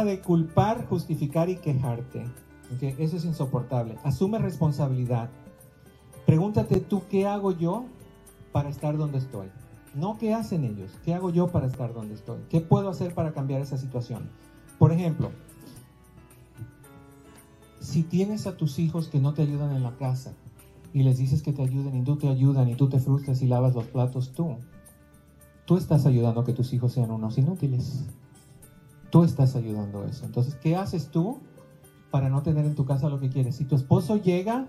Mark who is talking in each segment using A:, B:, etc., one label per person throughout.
A: Deja de culpar, justificar y quejarte. ¿ok? Eso es insoportable. Asume responsabilidad. Pregúntate tú, ¿qué hago yo para estar donde estoy? No qué hacen ellos, ¿qué hago yo para estar donde estoy? ¿Qué puedo hacer para cambiar esa situación? Por ejemplo, si tienes a tus hijos que no te ayudan en la casa y les dices que te ayuden y tú te ayudan y tú te frustras y lavas los platos tú, tú estás ayudando a que tus hijos sean unos inútiles. Tú estás ayudando a eso. Entonces, ¿qué haces tú para no tener en tu casa lo que quieres? Si tu esposo llega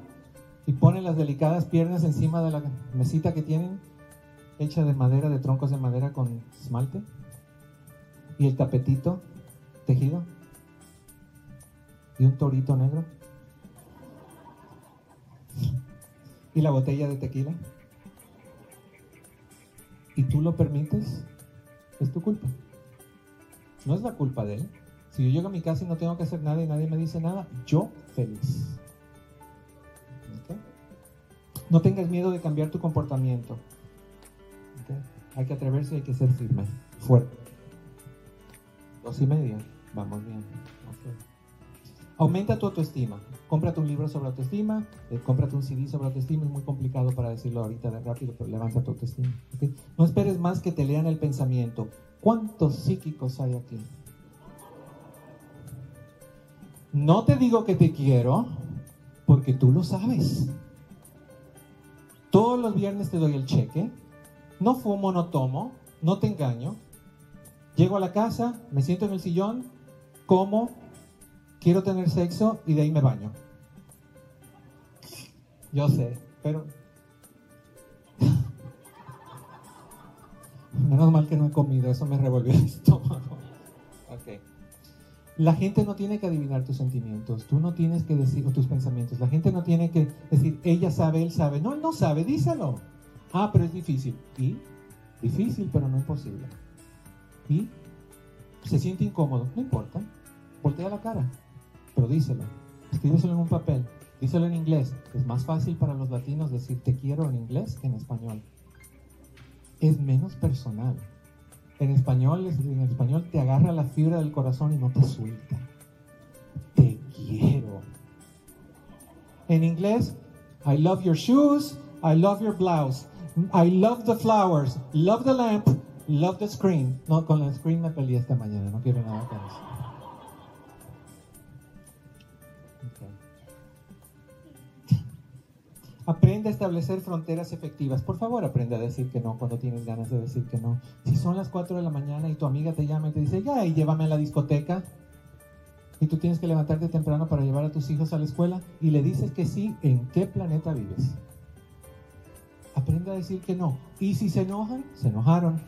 A: y pone las delicadas piernas encima de la mesita que tienen, hecha de madera, de troncos de madera con esmalte, y el tapetito tejido, y un torito negro, y la botella de tequila, y tú lo permites, es tu culpa. No es la culpa de él. Si yo llego a mi casa y no tengo que hacer nada y nadie me dice nada, yo feliz. ¿Ok? No tengas miedo de cambiar tu comportamiento. ¿Ok? Hay que atreverse y hay que ser firme, fuerte. Dos y media, vamos bien. Ok. Aumenta tu autoestima. Cómprate un libro sobre autoestima, eh, cómprate un CD sobre autoestima. Es muy complicado para decirlo ahorita de rápido, pero levanta tu autoestima. ¿ok? No esperes más que te lean el pensamiento. ¿Cuántos psíquicos hay aquí? No te digo que te quiero, porque tú lo sabes. Todos los viernes te doy el cheque. No fumo, no tomo, no te engaño. Llego a la casa, me siento en el sillón, como, quiero tener sexo y de ahí me baño. Yo sé, pero menos mal que no he comido, eso me revolvió el estómago. Ok. La gente no tiene que adivinar tus sentimientos, tú no tienes que decir tus pensamientos. La gente no tiene que decir, ella sabe, él sabe. No, él no sabe, díselo. Ah, pero es difícil. ¿Y? Difícil, pero no imposible. ¿Y? Se siente incómodo, no importa. Voltea la cara, pero díselo. Escríbeselo en un papel, díselo en inglés. Es más fácil para los latinos decir te quiero en inglés que en español. Es menos personal. En español, en español te agarra la fibra del corazón y no te suelta. Te quiero. En inglés, I love your shoes, I love your blouse, I love the flowers, love the lamp, love the screen. No, con la screen me peleé esta mañana, no quiero nada con eso. Aprende a establecer fronteras efectivas. Por favor, aprende a decir que no cuando tienes ganas de decir que no. Si son las 4 de la mañana y tu amiga te llama y te dice, ya, y llévame a la discoteca, y tú tienes que levantarte temprano para llevar a tus hijos a la escuela, y le dices que sí, ¿en qué planeta vives? Aprende a decir que no. Y si se enojan, se enojaron.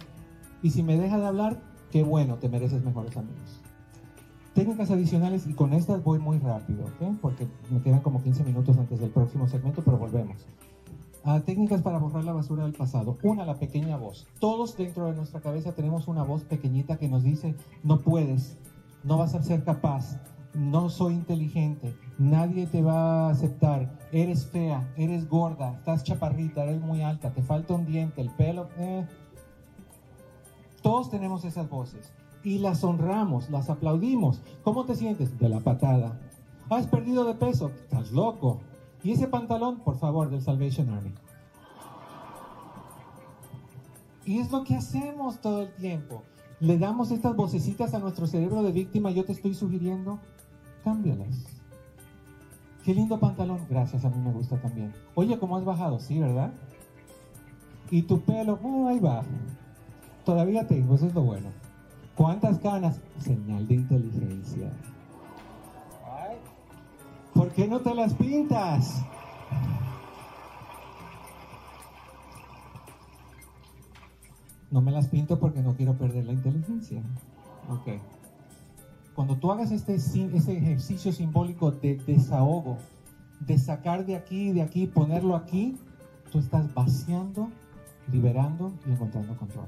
A: Y si me deja de hablar, qué bueno, te mereces mejores amigos. Técnicas adicionales, y con estas voy muy rápido, ¿ok? Porque me quedan como 15 minutos antes del próximo segmento, pero volvemos. Ah, técnicas para borrar la basura del pasado. Una, la pequeña voz. Todos dentro de nuestra cabeza tenemos una voz pequeñita que nos dice, no puedes, no vas a ser capaz, no soy inteligente, nadie te va a aceptar, eres fea, eres gorda, estás chaparrita, eres muy alta, te falta un diente, el pelo... eh. Todos tenemos esas voces y las honramos, las aplaudimos. ¿Cómo te sientes? De la patada. ¿Has perdido de peso? Estás loco. ¿Y ese pantalón? Por favor, del Salvation Army. Y es lo que hacemos todo el tiempo. Le damos estas vocecitas a nuestro cerebro de víctima. Yo te estoy sugiriendo, cámbialas. Qué lindo pantalón. Gracias, a mí me gusta también. Oye, ¿cómo has bajado? Sí, ¿verdad? Y tu pelo, oh, ahí va. Todavía tengo, eso es lo bueno. ¿Cuántas canas? Señal de inteligencia. ¿Por qué no te las pintas? No me las pinto porque no quiero perder la inteligencia. Ok. Cuando tú hagas este, este ejercicio simbólico de desahogo, de sacar de aquí, de aquí, ponerlo aquí, tú estás vaciando, liberando y encontrando control.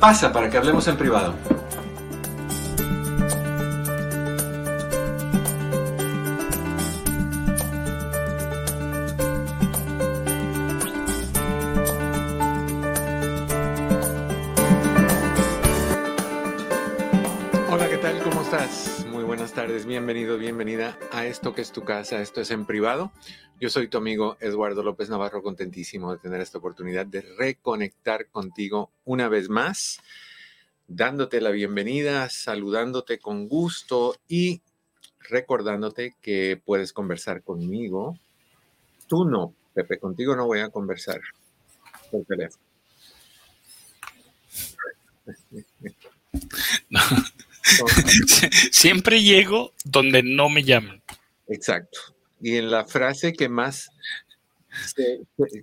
B: Pasa para que hablemos en privado. Hola, ¿qué tal? ¿Cómo estás? Muy buenas tardes, bienvenido, bienvenida a esto que es tu casa, esto es en privado. Yo soy tu amigo Eduardo López Navarro, contentísimo de tener esta oportunidad de reconectar contigo una vez más, dándote la bienvenida, saludándote con gusto y recordándote que puedes conversar conmigo. Tú no, Pepe, contigo no voy a conversar por teléfono.
C: No. Siempre llego donde no me llaman.
B: Exacto y en la frase que más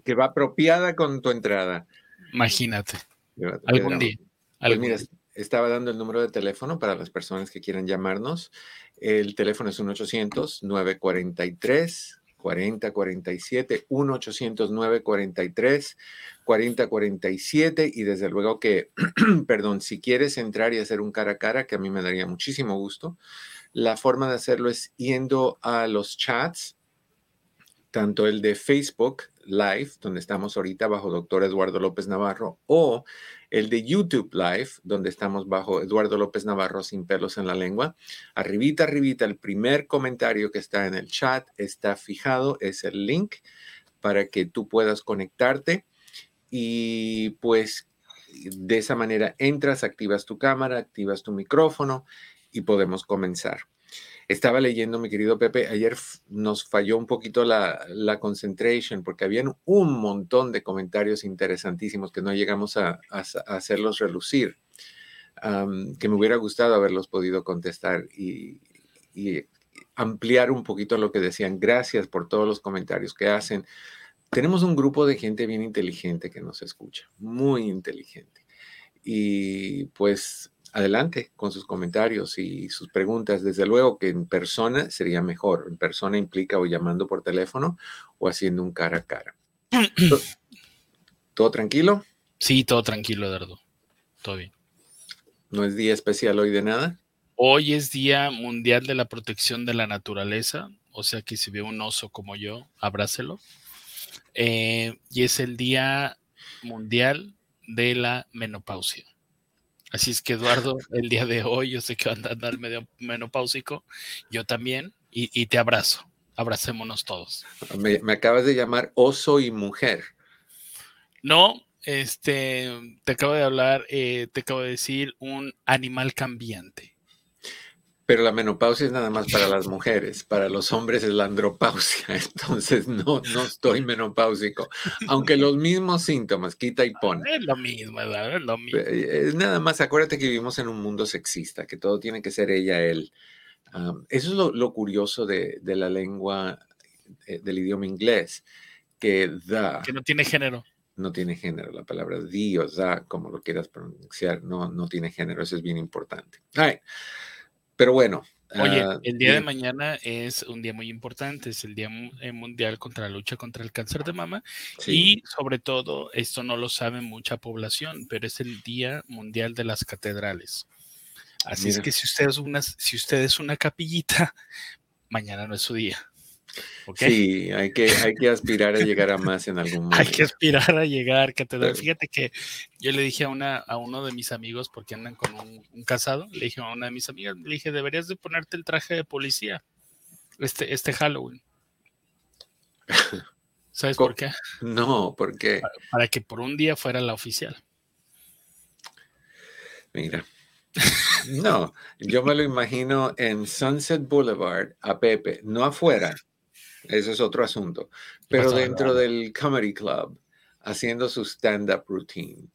B: que va apropiada con tu entrada.
C: Imagínate. Algún día.
B: Pues mira, estaba dando el número de teléfono para las personas que quieran llamarnos. El teléfono es 1-800-943. 4047, 1-800-943, 4047 y desde luego que, perdón, si quieres entrar y hacer un cara a cara, que a mí me daría muchísimo gusto, la forma de hacerlo es yendo a los chats, tanto el de Facebook Live, donde estamos ahorita bajo doctor Eduardo López Navarro, o el de YouTube Live, donde estamos bajo Eduardo López Navarro sin pelos en la lengua. Arribita, arribita, el primer comentario que está en el chat está fijado, es el link para que tú puedas conectarte y pues de esa manera entras, activas tu cámara, activas tu micrófono y podemos comenzar. Estaba leyendo, mi querido Pepe, ayer nos falló un poquito la, la concentration porque habían un montón de comentarios interesantísimos que no llegamos a, hacerlos relucir, que me hubiera gustado haberlos podido contestar y, y ampliar un poquito lo que decían. Gracias por todos los comentarios que hacen. Tenemos un grupo de gente bien inteligente que nos escucha, muy inteligente. Y pues adelante con sus comentarios y sus preguntas. Desde luego que en persona sería mejor. En persona implica o llamando por teléfono o haciendo un cara a cara. ¿Todo tranquilo?
C: Sí, todo tranquilo, Eduardo. Todo bien.
B: ¿No es día especial hoy de nada?
C: Hoy es Día Mundial de la Protección de la Naturaleza, o sea que si ve un oso como yo, abrácelo. Eh, y es el Día Mundial de la Menopausia. Así es que Eduardo, el día de hoy, yo sé que va a andar medio menopáusico, yo también, y, te abrazo. Abracémonos todos.
B: Me, acabas de llamar oso y mujer.
C: No, este, te acabo de hablar, eh, te acabo de decir un animal cambiante.
B: Pero la menopausia es nada más para las mujeres, para los hombres es la andropausia, entonces no, no estoy menopáusico, aunque los mismos síntomas, quita y pone.
C: Es lo mismo, es lo mismo.
B: Eh, es nada más, acuérdate que vivimos en un mundo sexista, que todo tiene que ser ella, él. eso es lo, curioso de, la lengua, eh, del idioma inglés, que da...
C: Que no tiene género.
B: No tiene género, la palabra Dios, da, como lo quieras pronunciar, no, no tiene género, eso es bien importante. Ay. Pero bueno.
C: Oye, ah, el día de mañana es un día muy importante, es el Día eh, Mundial contra la lucha contra el cáncer de mama y sobre todo, esto no lo sabe mucha población, pero es el Día Mundial de las Catedrales. Así es que si usted es una, si usted es una capillita, mañana no es su día.
B: Sí, hay que, hay que aspirar a llegar a más en algún momento.
C: hay que aspirar a llegar, catedral. Fíjate que yo le dije a, una, a uno de mis amigos, porque andan con un, casado, le dije a una de mis amigas, le dije, deberías de ponerte el traje de policía este, este Halloween. ¿Sabes por qué?
B: No, ¿por qué?
C: para que por un día fuera la oficial.
B: Mira, no, yo me lo imagino en Sunset Boulevard a Pepe, no afuera, eso es otro asunto, pero dentro del Comedy Club, haciendo su stand-up routine.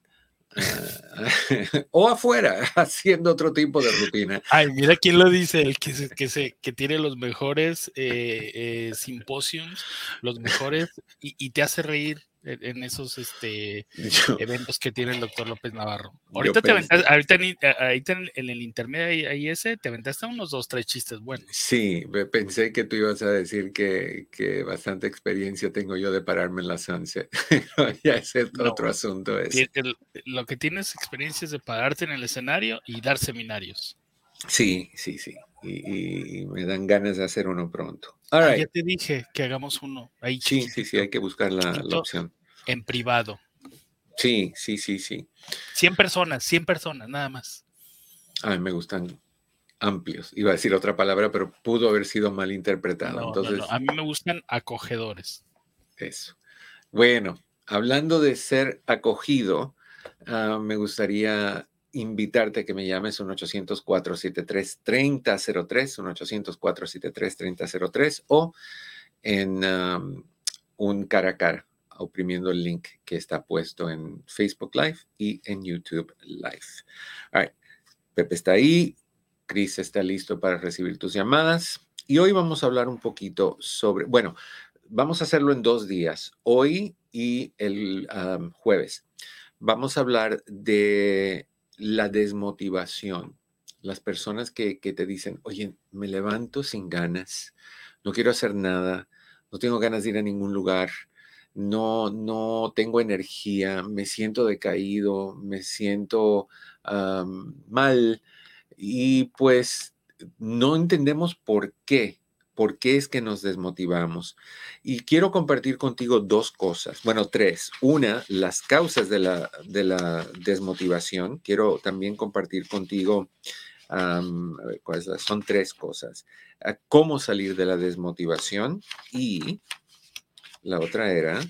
B: Ah, o afuera, haciendo otro tipo de rutina.
C: Ay, mira quién lo dice, el que, que, se, que tiene los mejores eh, eh, simposios, los mejores, y, te hace reír en esos este, eventos que tiene el doctor López Navarro. Ahorita, te aventaste, ahorita, en, en, el intermedio ahí ese, te aventaste unos dos, tres chistes buenos.
B: Sí, pensé que tú ibas a decir que, que bastante experiencia tengo yo de pararme en la sunset. ya es otro asunto. Ese.
C: lo que tienes experiencia es de pararte en el escenario y dar seminarios.
B: Sí, sí, sí. Y, me dan ganas de hacer uno pronto.
C: Ah, ya te dije que hagamos uno. Ahí
B: sí, sí, sí, hay que buscar la, opción.
C: En privado.
B: Sí, sí, sí, sí.
C: 100 personas, 100 personas, nada más.
B: A mí me gustan amplios. Iba a decir otra palabra, pero pudo haber sido mal interpretado. Entonces,
C: A mí me gustan acogedores.
B: Eso. Bueno, hablando de ser acogido, ah, me gustaría invitarte a que me llames un 800-473-3003, un 800-473-3003 o en un cara a cara, oprimiendo el link que está puesto en Facebook Live y en YouTube Live. Pepe está ahí, Chris está listo para recibir tus llamadas y hoy vamos a hablar un poquito sobre, bueno, vamos a hacerlo en dos días, hoy y el jueves. Vamos a hablar de la desmotivación. Las personas que, te dicen, oye, me levanto sin ganas, no quiero hacer nada, no tengo ganas de ir a ningún lugar, no, no tengo energía, me siento decaído, me siento mal y pues no entendemos por qué por qué es que nos desmotivamos. Y quiero compartir contigo dos cosas, bueno, tres. Una, las causas de la, de la desmotivación. Quiero también compartir contigo, a ver, ¿cuáles son tres cosas. cómo salir de la desmotivación y la otra era,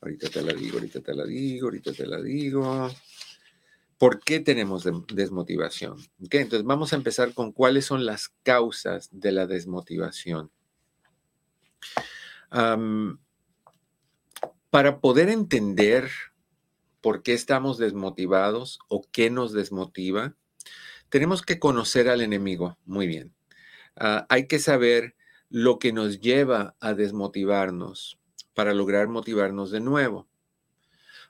B: ahorita te la digo, ahorita te la digo, ahorita te la digo. ¿Por qué tenemos desmotivación? Entonces vamos a empezar con cuáles son las causas de la desmotivación. para poder entender por qué estamos desmotivados o qué nos desmotiva, tenemos que conocer al enemigo muy bien. Ah, hay que saber lo que nos lleva a desmotivarnos para lograr motivarnos de nuevo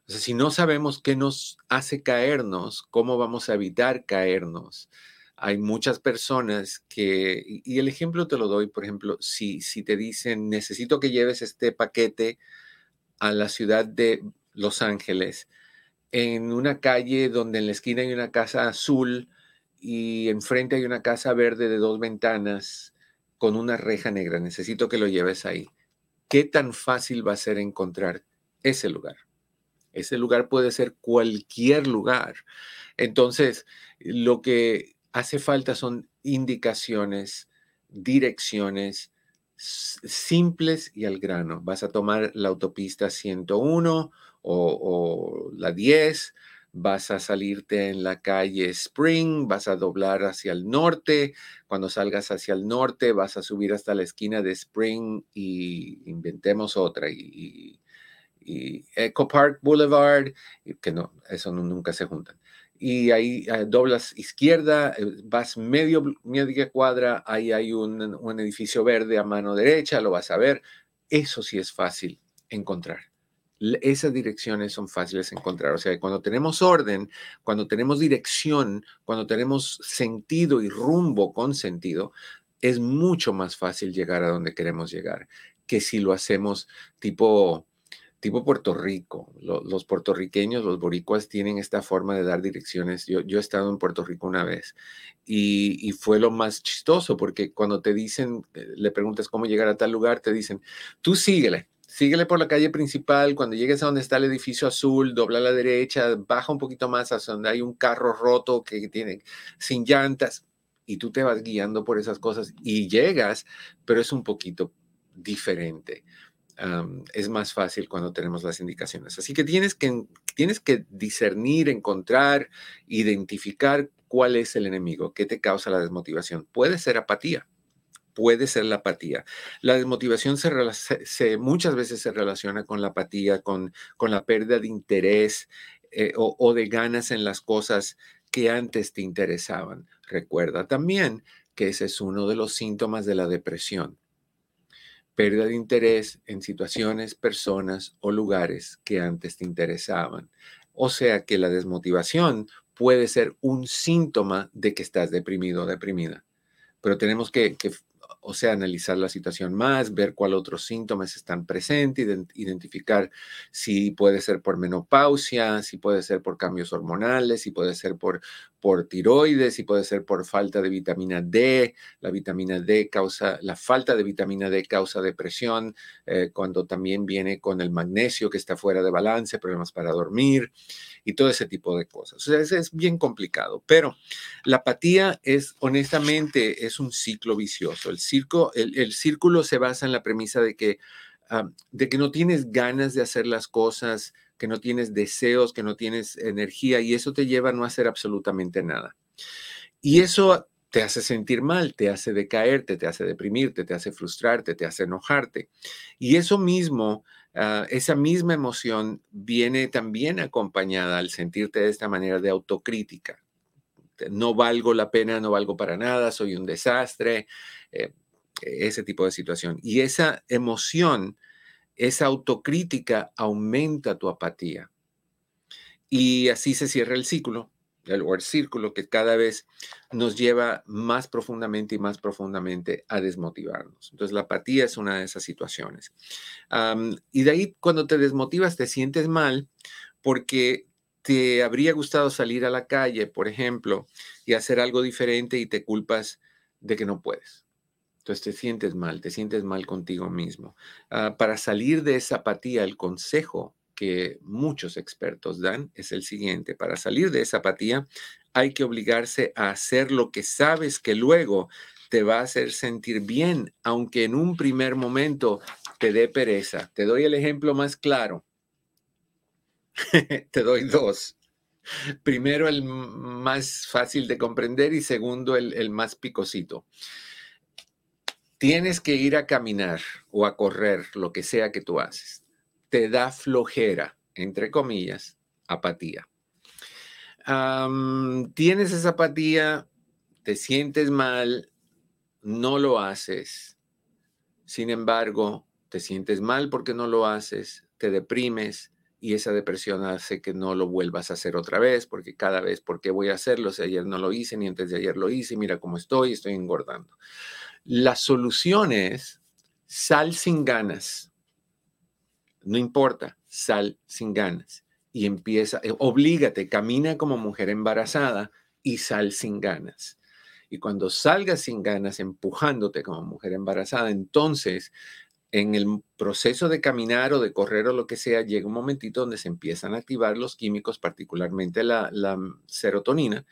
B: si no sabemos qué nos hace caernos, ¿cómo vamos a evitar caernos? Hay muchas personas que, y el ejemplo te lo doy, por ejemplo, si, si te dicen, necesito que lleves este paquete a la ciudad de Los Ángeles, en una calle donde en la esquina hay una casa azul y enfrente hay una casa verde de dos ventanas con una reja negra, necesito que lo lleves ahí. ¿Qué tan fácil va a ser encontrar ese lugar? Ese lugar puede ser cualquier lugar. Entonces, lo que hace falta son indicaciones, direcciones simples y al grano. Vas a tomar la autopista 101 o, la 10, vas a salirte en la calle Spring, vas a doblar hacia el norte. Cuando salgas hacia el norte, vas a subir hasta la esquina de Spring y inventemos otra. y Eco Park Boulevard, que no, eso nunca se juntan. Y ahí eh, doblas izquierda, eh, vas medio, media cuadra, ahí hay un edificio verde a mano derecha, lo vas a ver. Eso sí es fácil encontrar esas direcciones son fáciles de encontrar. O sea, cuando tenemos orden, cuando tenemos dirección, cuando tenemos sentido y rumbo con sentido, es mucho más fácil llegar a donde queremos llegar que si lo hacemos tipo tipo Puerto Rico. los puertorriqueños, los boricuas tienen esta forma de dar direcciones. Yo, yo he estado en Puerto Rico una vez y, fue lo más chistoso porque cuando te dicen, eh, le preguntas cómo llegar a tal lugar, te dicen, tú síguele. Síguele por la calle principal, cuando llegues a donde está el edificio azul, dobla a la derecha, baja un poquito más hacia donde hay un carro roto que tiene sin llantas y tú te vas guiando por esas cosas y llegas, pero es un poquito diferente es más fácil cuando tenemos las indicaciones. Así que tienes, que tienes que discernir, encontrar, identificar cuál es el enemigo, qué te causa la desmotivación. Puede ser apatía, puede ser la apatía. La desmotivación muchas veces se relaciona con la apatía, con, con la pérdida de interés eh, o, de ganas en las cosas que antes te interesaban. Recuerda también que ese es uno de los síntomas de la depresión pérdida de interés en situaciones, personas o lugares que antes te interesaban. O sea que la desmotivación puede ser un síntoma de que estás deprimido o deprimida. Pero tenemos que o sea, analizar la situación más, ver cuál otros síntomas están presentes, identificar si puede ser por menopausia, si puede ser por cambios hormonales, si puede ser por, por tiroides, si puede ser por falta de vitamina D. La vitamina D causa, la falta de vitamina D causa depresión, eh, cuando también viene con el magnesio que está fuera de balance, problemas para dormir y todo ese tipo de cosas. O sea, es, bien complicado, pero la apatía es, honestamente, es un ciclo vicioso. El, el, círculo se basa en la premisa de que, ah, de que no tienes ganas de hacer las cosas, que no tienes deseos, que no tienes energía y eso te lleva a no hacer absolutamente nada. Y eso te hace sentir mal, te hace decaerte, te hace deprimirte, te hace frustrarte, te hace enojarte. Y eso mismo, ah, esa misma emoción viene también acompañada al sentirte de esta manera de autocrítica. No valgo la pena, no valgo para nada, soy un desastre, eh, ese tipo de situación. Y esa emoción esa autocrítica aumenta tu apatía. Y así se cierra el ciclo, el, o el círculo que cada vez nos lleva más profundamente y más profundamente a desmotivarnos. Entonces, la apatía es una de esas situaciones. y de ahí, cuando te desmotivas, te sientes mal porque te habría gustado salir a la calle, por ejemplo, y hacer algo diferente y te culpas de que no puedes. Entonces te sientes mal, te sientes mal contigo mismo. Ah, para salir de esa apatía, el consejo que muchos expertos dan es el siguiente. Para salir de esa apatía hay que obligarse a hacer lo que sabes que luego te va a hacer sentir bien, aunque en un primer momento te dé pereza. Te doy el ejemplo más claro. te doy dos. Primero el más fácil de comprender y segundo el, el más picosito tienes que ir a caminar o a correr, lo que sea que tú haces, te da flojera, entre comillas, apatía. tienes esa apatía, te sientes mal, no lo haces. Sin embargo, te sientes mal porque no lo haces, te deprimes y esa depresión hace que no lo vuelvas a hacer otra vez, porque cada vez, ¿por qué voy a hacerlo? Si ayer no lo hice, ni antes de ayer lo hice, mira cómo estoy, estoy engordando. La solución es sal sin ganas. No importa, sal sin ganas. Y empieza, eh, oblígate, camina como mujer embarazada y sal sin ganas. Y cuando salgas sin ganas, empujándote como mujer embarazada, entonces en el proceso de caminar o de correr o lo que sea, llega un momentito donde se empiezan a activar los químicos, particularmente la, la serotonina,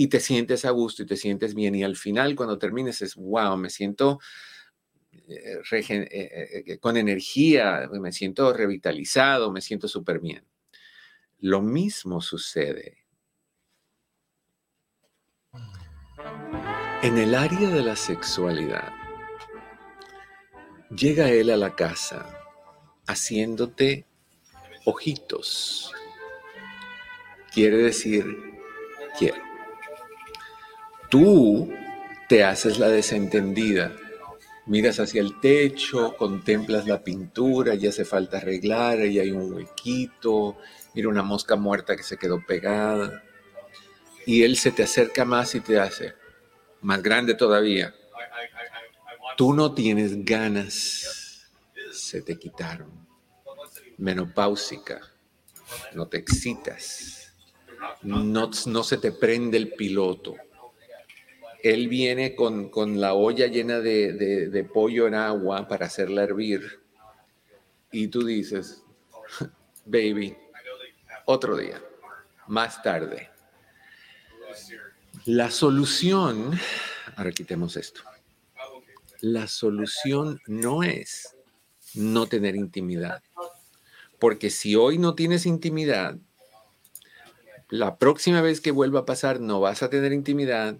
B: y te sientes a gusto y te sientes bien. Y al final, cuando termines, es, wow, me siento eh, eh, eh, con energía, me siento revitalizado, me siento súper bien. Lo mismo sucede en el área de la sexualidad. Llega él a la casa haciéndote ojitos. Quiere decir, quiero. Tú te haces la desentendida. Miras hacia el techo, contemplas la pintura, ya hace falta arreglar, ahí hay un huequito, mira una mosca muerta que se quedó pegada. Y él se te acerca más y te hace más grande todavía. Tú no tienes ganas, se te quitaron. Menopáusica, no te excitas, no, no se te prende el piloto él viene con, la olla llena de, pollo en agua para hacerla hervir. Y tú dices, baby, otro día, más tarde. La solución, ahora quitemos esto. La solución no es no tener intimidad. Porque si hoy no tienes intimidad, la próxima vez que vuelva a pasar no vas a tener intimidad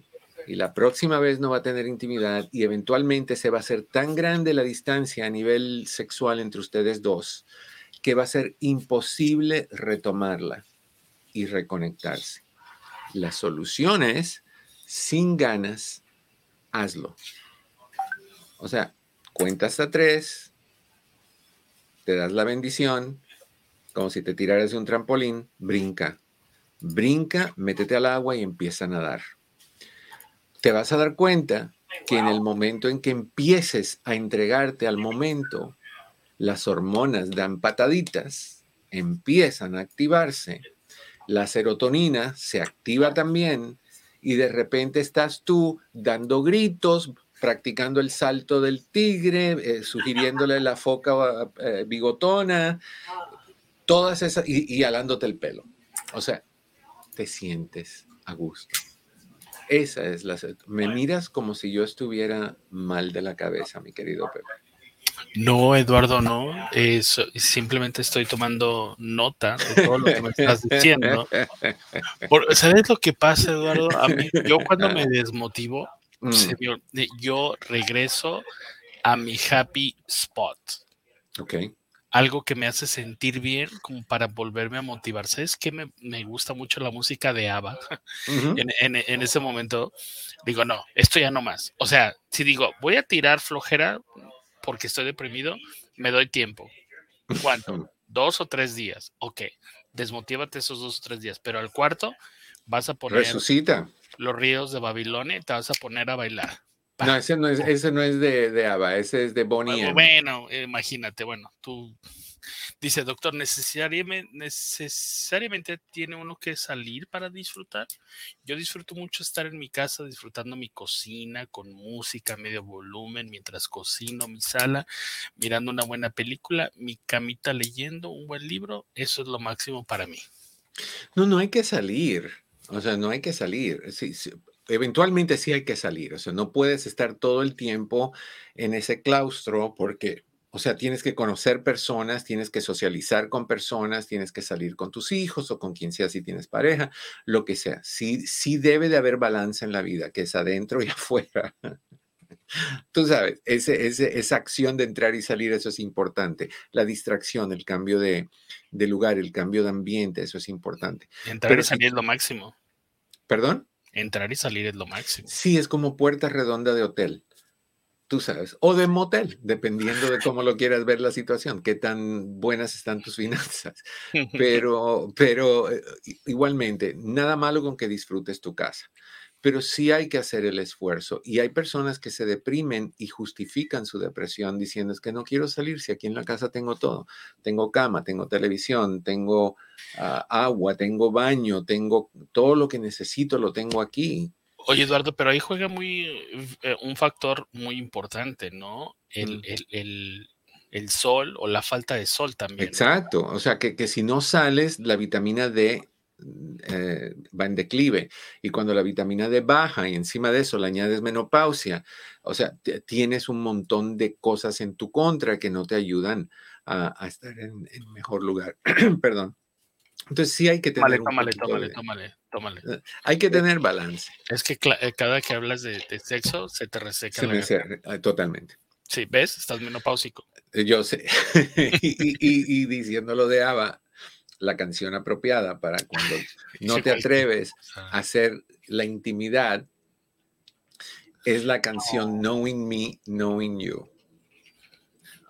B: y la próxima vez no va a tener intimidad y eventualmente se va a hacer tan grande la distancia a nivel sexual entre ustedes dos que va a ser imposible retomarla y reconectarse. La solución es, sin ganas, hazlo. O sea, cuenta hasta tres, te das la bendición, como si te tiraras de un trampolín, brinca. Brinca, métete al agua y empieza a nadar. Te vas a dar cuenta que en el momento en que empieces a entregarte al momento, las hormonas dan pataditas, empiezan a activarse, la serotonina se activa también y de repente estás tú dando gritos, practicando el salto del tigre, eh, sugiriéndole la foca eh, bigotona, todas esas, y, y alándote el pelo. O sea, te sientes a gusto. Esa es la... Me miras como si yo estuviera mal de la cabeza, mi querido Pepe.
C: No, Eduardo, no. simplemente estoy tomando nota de todo lo que me estás diciendo. ¿Sabes lo que pasa, Eduardo? A mí, yo cuando me desmotivo, mm. yo regreso a mi happy spot.
B: Ok
C: algo que me hace sentir bien como para volverme a motivar. ¿Sabes qué? Me, me gusta mucho la música de ABBA. en, en, ese momento digo, no, esto ya no más. O sea, si digo, voy a tirar flojera porque estoy deprimido, me doy tiempo. ¿Cuánto? dos o tres días. Ok, desmotívate esos dos o tres días, pero al cuarto vas a poner...
B: Resucita.
C: Los ríos de Babilonia y te vas a poner a bailar.
B: No, ese no es, ese no es de, de ABBA, ese es de Bonnie.
C: Bueno, imagínate, bueno, tú dice, doctor, ¿necesariamente, necesariamente tiene uno que salir para disfrutar. Yo disfruto mucho estar en mi casa disfrutando mi cocina con música medio volumen mientras cocino mi sala, mirando una buena película, mi camita leyendo un buen libro. Eso es lo máximo para mí.
B: No, no hay que salir. O sea, no hay que salir. Sí, sí eventualmente sí hay que salir, o sea, no puedes estar todo el tiempo en ese claustro porque, o sea, tienes que conocer personas, tienes que socializar con personas, tienes que salir con tus hijos o con quien sea si tienes pareja, lo que sea. Sí, sí debe de haber balance en la vida, que es adentro y afuera. Tú sabes, ese, esa acción de entrar y salir, eso es importante. La distracción, el cambio de, lugar, el cambio de ambiente, eso es importante.
C: Entrar y salir es lo máximo.
B: ¿Perdón?
C: Entrar y salir es lo máximo.
B: Sí, es como puerta redonda de hotel, tú sabes, o de motel, dependiendo de cómo lo quieras ver la situación, qué tan buenas están tus finanzas. Pero, pero eh, igualmente, nada malo con que disfrutes tu casa pero sí hay que hacer el esfuerzo. Y hay personas que se deprimen y justifican su depresión diciendo es que no quiero salir si aquí en la casa tengo todo. Tengo cama, tengo televisión, tengo ah, agua, tengo baño, tengo todo lo que necesito, lo tengo aquí.
C: Oye, Eduardo, pero ahí juega muy eh, un factor muy importante, ¿no? El, el, sol o la falta de sol también.
B: Exacto, o sea que, que si no sales, la vitamina D eh, va en declive. Y cuando la vitamina D baja y encima de eso le añades menopausia, o sea, tienes un montón de cosas en tu contra que no te ayudan a, estar en, mejor lugar. Perdón. Entonces sí hay que tener...
C: Tómale, tómale, tómale, tómale,
B: eh, Hay que tener balance.
C: Es que eh, cada que hablas de, sexo se te reseca.
B: totalmente.
C: Sí, ¿ves? Estás menopáusico.
B: Yo sé. y, y, diciéndolo de Ava, la canción apropiada para cuando no te atreves a hacer la intimidad, es la canción Knowing Me, Knowing You.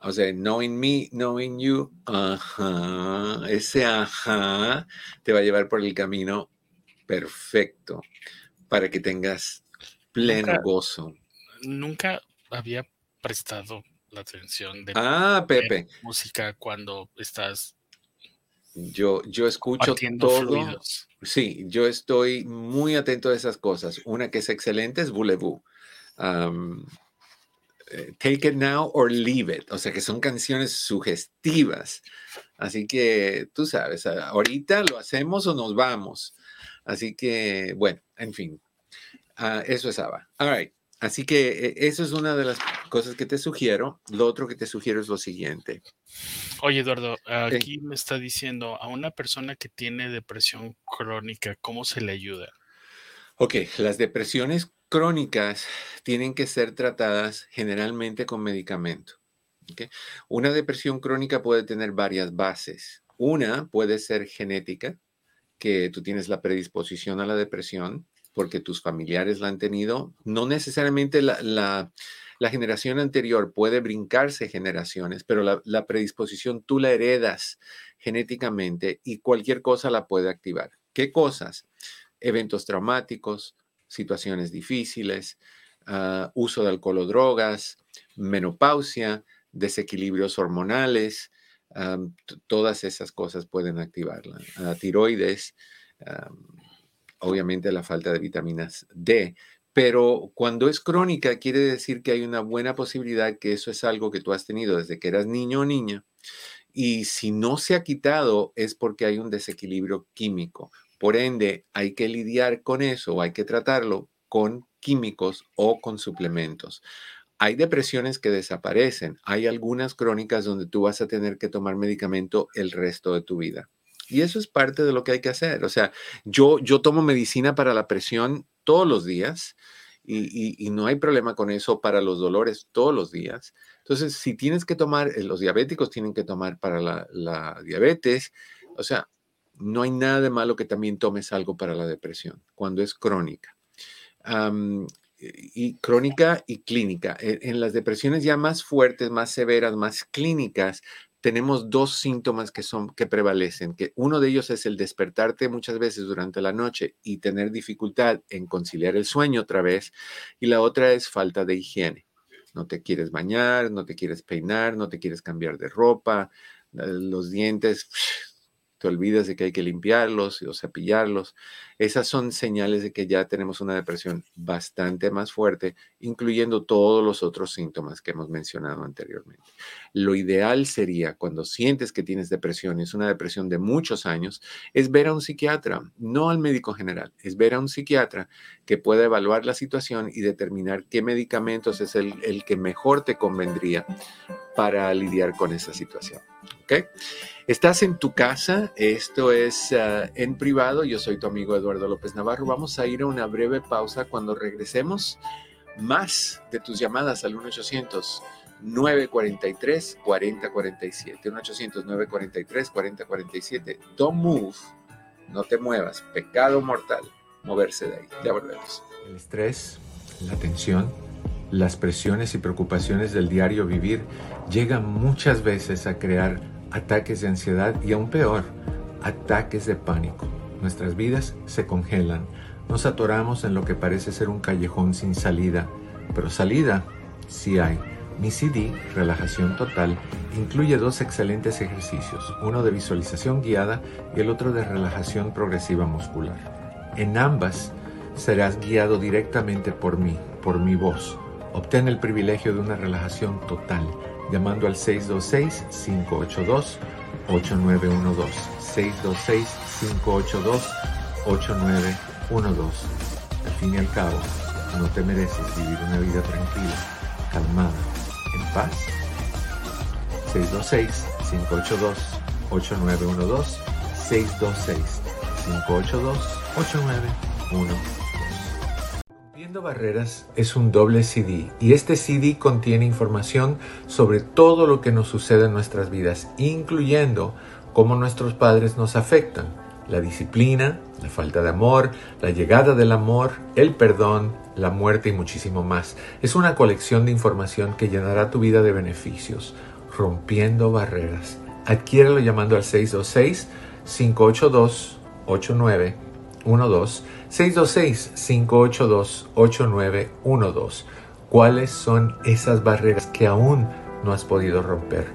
B: O sea, Knowing Me, Knowing You, ajá, ese ajá te va a llevar por el camino perfecto para que tengas pleno gozo.
C: Nunca había prestado la atención de
B: ah, Pepe.
C: música cuando estás
B: yo, yo escucho todo. Sí, yo estoy muy atento a esas cosas. Una que es excelente es Boulevou. Eh, Take It Now or Leave It. O sea, que son canciones sugestivas. Así que tú sabes, ahorita lo hacemos o nos vamos. Así que, bueno, en fin. Ah, eso es ABBA. All right. Así que eh, eso es una de las cosas que te sugiero. Lo otro que te sugiero es lo siguiente.
C: Oye, Eduardo, aquí me está diciendo a una persona que tiene depresión crónica, ¿cómo se le ayuda?
B: Ok, las depresiones crónicas tienen que ser tratadas generalmente con medicamento. Una depresión crónica puede tener varias bases. Una puede ser genética, que tú tienes la predisposición a la depresión porque tus familiares la han tenido. No necesariamente la, generación anterior puede brincarse generaciones, pero la, predisposición tú la heredas genéticamente y cualquier cosa la puede activar. ¿Qué cosas? Eventos traumáticos, situaciones difíciles, ah, uso de alcohol o drogas, menopausia, desequilibrios hormonales, todas esas cosas pueden activarla. Ah, tiroides, obviamente la falta de vitaminas D, pero cuando es crónica quiere decir que hay una buena posibilidad que eso es algo que tú has tenido desde que eras niño o niña. Y si no se ha quitado es porque hay un desequilibrio químico. Por ende, hay que lidiar con eso hay que tratarlo con químicos o con suplementos. Hay depresiones que desaparecen. Hay algunas crónicas donde tú vas a tener que tomar medicamento el resto de tu vida. Y eso es parte de lo que hay que hacer. O sea, yo, yo tomo medicina para la presión todos los días y, no hay problema con eso para los dolores todos los días. Entonces, si tienes que tomar, eh, los diabéticos tienen que tomar para la, diabetes, o sea, no hay nada de malo que también tomes algo para la depresión cuando es crónica. y crónica y clínica. E, en, las depresiones ya más fuertes, más severas, más clínicas, tenemos dos síntomas que son que prevalecen, que uno de ellos es el despertarte muchas veces durante la noche y tener dificultad en conciliar el sueño otra vez, y la otra es falta de higiene. No te quieres bañar, no te quieres peinar, no te quieres cambiar de ropa, los dientes te olvidas de que hay que limpiarlos o cepillarlos. Esas son señales de que ya tenemos una depresión bastante más fuerte, incluyendo todos los otros síntomas que hemos mencionado anteriormente. Lo ideal sería, cuando sientes que tienes depresión, y es una depresión de muchos años, es ver a un psiquiatra, no al médico general, es ver a un psiquiatra que pueda evaluar la situación y determinar qué medicamentos es el, el que mejor te convendría para lidiar con esa situación. ¿Ok? Estás en tu casa, esto es ah, en privado, yo soy tu amigo Eduardo López Navarro. Vamos a ir a una breve pausa cuando regresemos. Más de tus llamadas al 1-800. 943 4047 1-800 943 4047 Don't move, no te muevas, pecado mortal, moverse de ahí. Ya volvemos. El estrés, la tensión, las presiones y preocupaciones del diario vivir llegan muchas veces a crear ataques de ansiedad y aún peor, ataques de pánico. Nuestras vidas se congelan, nos atoramos en lo que parece ser un callejón sin salida, pero salida sí hay. Mi CD, Relajación Total, incluye dos excelentes ejercicios, uno de visualización guiada y el otro de relajación progresiva muscular. En ambas serás guiado directamente por mí, por mi voz. Obtén el privilegio de una relajación total llamando al 626-582-8912. 626-582-8912. Al fin y al cabo, no te mereces vivir una vida tranquila, calmada, en paz. 626-582-8912. 626-582-8912. Rompiendo Barreras es un doble CD y este CD contiene información sobre todo lo que nos sucede en nuestras vidas, incluyendo cómo nuestros padres nos afectan, la disciplina, la falta de amor, la llegada del amor, el perdón, la muerte y muchísimo más. Es una colección de información que llenará tu vida de beneficios, rompiendo barreras. Adquiérelo llamando al 626 582 8912 626-582-8912. ¿Cuáles son esas barreras que aún no has podido romper?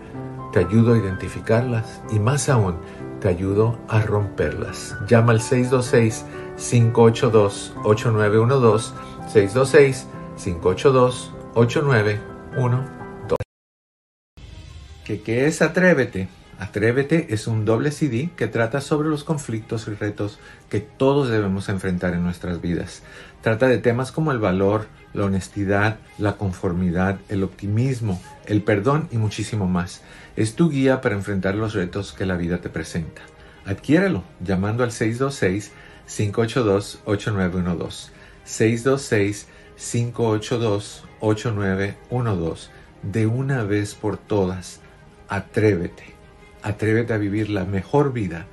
B: Te ayudo a identificarlas y más aún, te ayudo a romperlas. Llama al 626-582-8912. 626-582-8912. ¿Qué, ¿Qué es Atrévete? Atrévete es un doble CD que trata sobre los conflictos y retos que todos debemos enfrentar en nuestras vidas. Trata de temas como el valor, la honestidad, la conformidad, el optimismo, el perdón y muchísimo más. Es tu guía para enfrentar los retos que la vida te presenta. Adquiérelo llamando al 626-582-8912. 626-582-8912. De una vez por todas, atrévete. Atrévete a vivir la mejor vida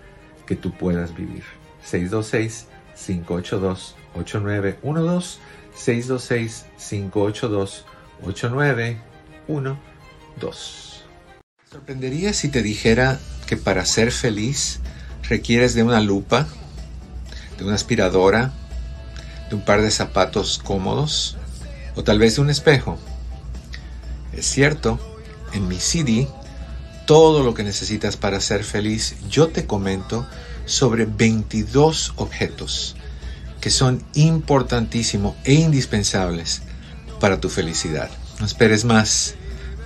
B: que tú puedas vivir. 626-582-8912. 8912. Sorprendería si te dijera que para ser feliz requieres de una lupa, de una aspiradora, de un par de zapatos cómodos o tal vez de un espejo. Es cierto, en mi CD, todo lo que necesitas para ser feliz, yo te comento sobre 22 objetos que son importantísimos e indispensables para tu felicidad. No esperes más,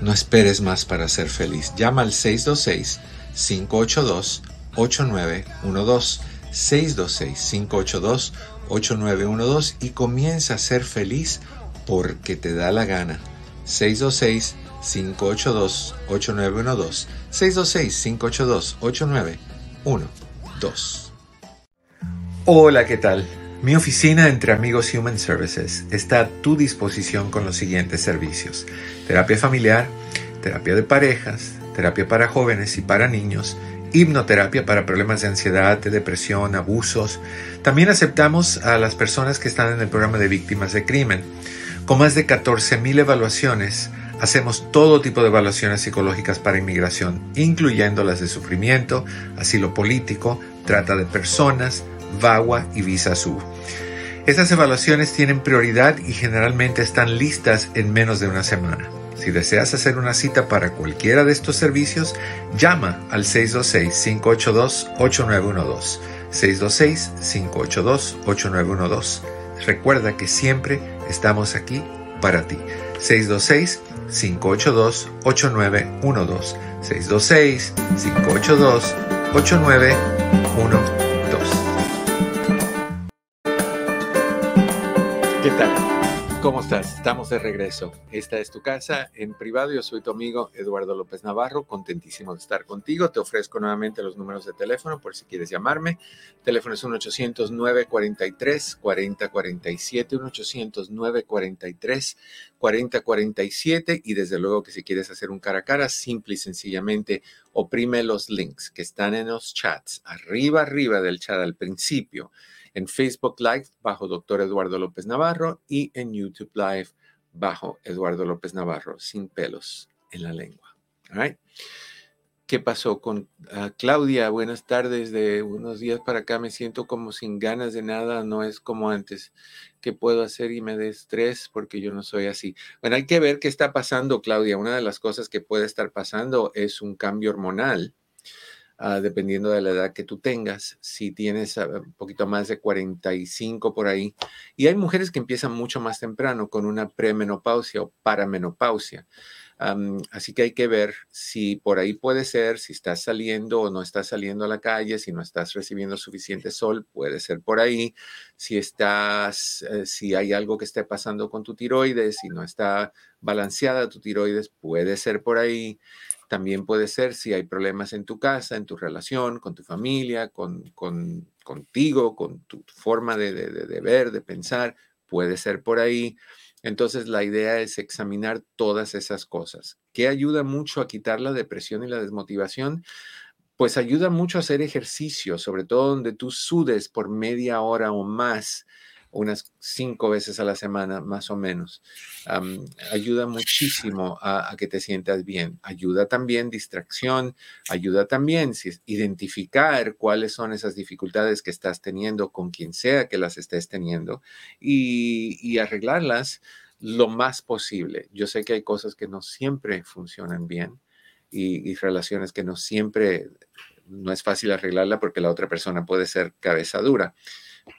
B: no esperes más para ser feliz. Llama al 626-582-8912, 626-582-8912 y comienza a ser feliz porque te da la gana. 626-582-8912, 626-582-8912. Hola, ¿qué tal? Mi oficina entre amigos Human Services está a tu disposición con los siguientes servicios. Terapia familiar, terapia de parejas, terapia para jóvenes y para niños, hipnoterapia para problemas de ansiedad, de depresión, abusos. También aceptamos a las personas que están en el programa de víctimas de crimen. Con más de 14.000 evaluaciones, hacemos todo tipo de evaluaciones psicológicas para inmigración, incluyendo las de sufrimiento, asilo político, trata de personas, VAWA y Visa Sur. Estas evaluaciones tienen prioridad y generalmente están listas en menos de una semana. Si deseas hacer una cita para cualquiera de estos servicios, llama al 626-582-8912. 626-582-8912. Recuerda que siempre estamos aquí para ti. 626-582-8912. 626-582-8912. ¿Qué tal? ¿Cómo estás? Estamos de regreso. Esta es tu casa en privado. Yo soy tu amigo Eduardo López Navarro. Contentísimo de estar contigo. Te ofrezco nuevamente los números de teléfono por si quieres llamarme. El teléfono es 1-800-943-4047. 1-800-943-4047. Y desde luego que si quieres hacer un cara a cara, simple y sencillamente oprime los links que están en los chats. Arriba, arriba del chat al principio en Facebook Live bajo Doctor Eduardo López Navarro y en YouTube Live bajo Eduardo López Navarro, sin pelos en la lengua. ¿Qué pasó con ah, Claudia? Buenas tardes. De unos días para acá me siento como sin ganas de nada, no es como antes. ¿Qué puedo hacer y me dé estrés? Porque yo no soy así. Bueno, hay que ver qué está pasando, Claudia. Una de las cosas que puede estar pasando es un cambio hormonal Ah, dependiendo de la edad que tú tengas, si tienes ah, un poquito más de 45 por ahí. Y hay mujeres que empiezan mucho más temprano con una premenopausia o paramenopausia. así que hay que ver si por ahí puede ser, si estás saliendo o no estás saliendo a la calle, si no estás recibiendo suficiente sol, puede ser por ahí. Si estás, eh, si hay algo que esté pasando con tu tiroides, si no está balanceada tu tiroides, puede ser por ahí. También puede ser si hay problemas en tu casa, en tu relación, con tu familia, con, contigo, con tu forma de, de ver, de pensar, puede ser por ahí. Entonces la idea es examinar todas esas cosas. ¿Qué ayuda mucho a quitar la depresión y la desmotivación? Pues ayuda mucho a hacer ejercicio, sobre todo donde tú sudes por media hora o más unas cinco veces a la semana, más o menos. ayuda muchísimo a, que te sientas bien. Ayuda también distracción, ayuda también identificar cuáles son esas dificultades que estás teniendo con quien sea que las estés teniendo y, arreglarlas lo más posible. Yo sé que hay cosas que no siempre funcionan bien y, y relaciones que no siempre, no es fácil arreglarla porque la otra persona puede ser cabeza dura,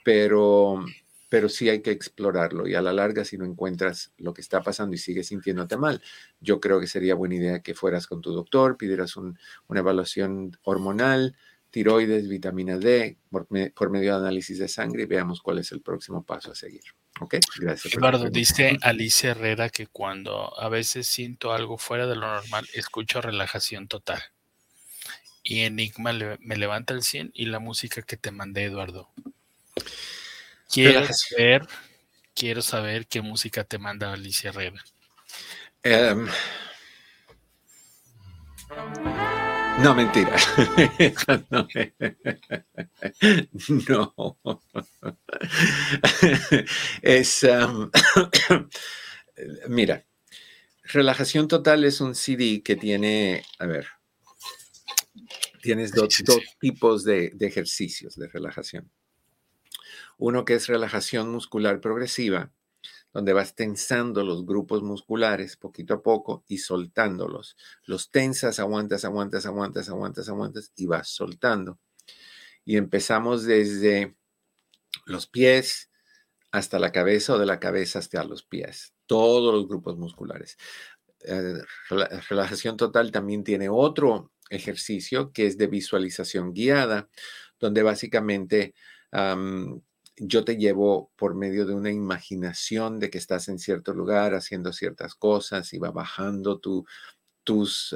B: pero pero sí hay que explorarlo y a la larga si no encuentras lo que está pasando y sigues sintiéndote mal, yo creo que sería buena idea que fueras con tu doctor, pidieras una evaluación hormonal, tiroides, vitamina D, por, medio de análisis de sangre y veamos cuál es el próximo paso a seguir. ¿Ok?
C: Gracias. Eduardo, dice Alicia Herrera que cuando a veces siento algo fuera de lo normal, escucho relajación total. Y Enigma me levanta el 100 y la música que te mandé, Eduardo. Quiero saber, quiero saber qué música te manda Alicia Herrera.
B: Em, no, mentira. no. Es, em, mira, Relajación Total es un CD que tiene, a ver, tienes dos, dos tipos de, de ejercicios de relajación. Uno que es relajación muscular progresiva, donde vas tensando los grupos musculares poquito a poco y soltándolos. Los tensas, aguantas, aguantas, aguantas, aguantas, aguantas y vas soltando. Y empezamos desde los pies hasta la cabeza o de la cabeza hasta los pies, todos los grupos musculares. Eh, relajación total también tiene otro ejercicio que es de visualización guiada, donde básicamente yo te llevo por medio de una imaginación de que estás en cierto lugar haciendo ciertas cosas y va bajando tu, tus,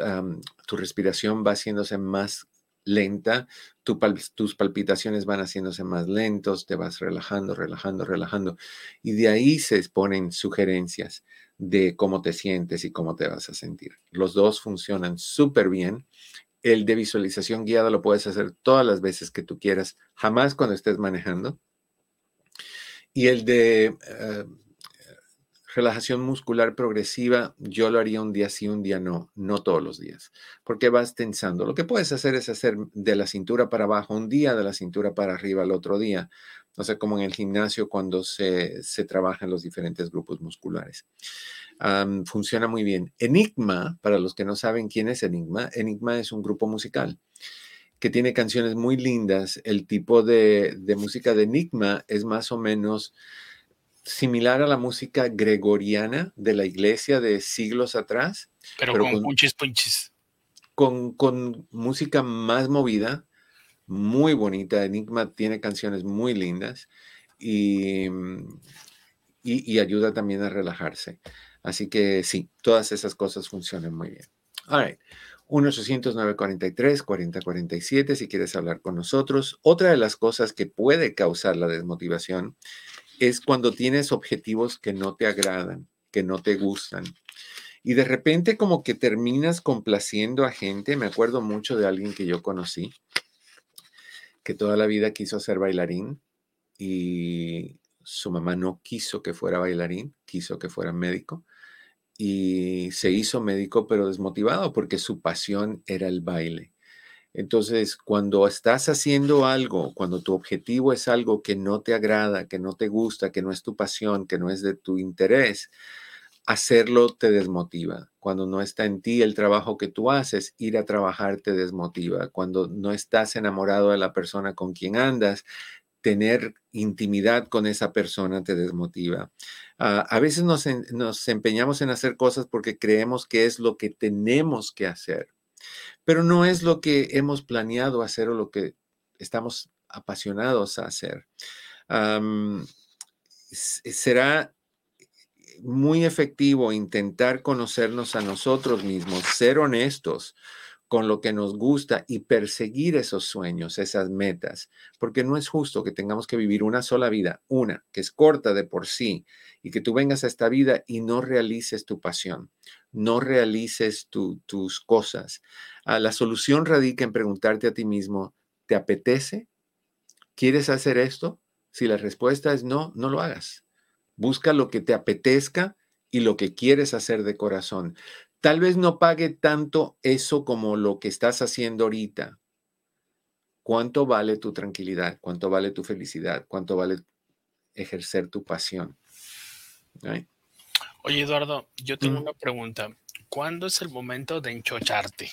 B: tu respiración va haciéndose más lenta, tus palpitaciones van haciéndose más lentos, te vas relajando, relajando, relajando. Y de ahí se exponen sugerencias de cómo te sientes y cómo te vas a sentir. Los dos funcionan súper bien. El de visualización guiada lo puedes hacer todas las veces que tú quieras, jamás cuando estés manejando. Y el de eh, relajación muscular progresiva, yo lo haría un día sí, un día no, no todos los días, porque vas tensando. Lo que puedes hacer es hacer de la cintura para abajo un día, de la cintura para arriba el otro día. O sea, como en el gimnasio cuando se, se trabajan los diferentes grupos musculares. funciona muy bien. Enigma, para los que no saben quién es Enigma, Enigma es un grupo musical que tiene canciones muy lindas. El tipo de, música de Enigma es más o menos similar a la música gregoriana de la iglesia de siglos atrás.
C: Pero, con, punches, punches.
B: Con, con, música más movida, muy bonita. Enigma tiene canciones muy lindas y, y, y ayuda también a relajarse. Así que sí, todas esas cosas funcionan muy bien. All right. 1-800-943-4047 si quieres hablar con nosotros. Otra de las cosas que puede causar la desmotivación es cuando tienes objetivos que no te agradan, que no te gustan. Y de repente como que terminas complaciendo a gente. Me acuerdo mucho de alguien que yo conocí, que toda la vida quiso ser bailarín y su mamá no quiso que fuera bailarín, quiso que fuera médico y se hizo médico, pero desmotivado porque su pasión era el baile. Entonces, cuando estás haciendo algo, cuando tu objetivo es algo que no te agrada, que no te gusta, que no es tu pasión, que no es de tu interés, hacerlo te desmotiva. Cuando no está en ti el trabajo que tú haces, ir a trabajar te desmotiva. Cuando no estás enamorado de la persona con quien andas, tener intimidad con esa persona te desmotiva. Ah, a veces nos, nos empeñamos en hacer cosas porque creemos que es lo que tenemos que hacer, pero no es lo que hemos planeado hacer o lo que estamos apasionados a hacer. será muy efectivo intentar conocernos a nosotros mismos, ser honestos con lo que nos gusta y perseguir esos sueños, esas metas, porque no es justo que tengamos que vivir una sola vida, una que es corta de por sí, y que tú vengas a esta vida y no realices tu pasión, no realices tus cosas. Ah, la solución radica en preguntarte a ti mismo, ¿te apetece? ¿Quieres hacer esto? Si la respuesta es no, no lo hagas. Busca lo que te apetezca y lo que quieres hacer de corazón. Tal vez no pague tanto eso como lo que estás haciendo ahorita. ¿Cuánto vale tu tranquilidad? ¿Cuánto vale tu felicidad? ¿Cuánto vale ejercer tu pasión?
C: Oye, Eduardo, yo tengo una pregunta. ¿Cuándo es el momento de enchocharte?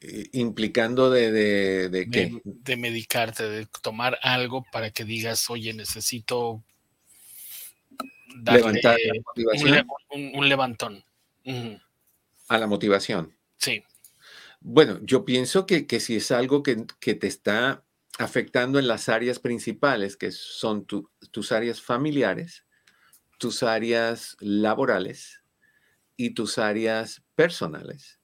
B: Eh, implicando de, de,
C: de,
B: qué?
C: De, medicarte, de tomar algo para que digas, oye, necesito
B: levantar la motivación.
C: un levantón.
B: A la motivación.
C: Sí.
B: Bueno, yo pienso que, si es algo que, te está afectando en las áreas principales, que son tus áreas familiares, tus áreas laborales y tus áreas personales.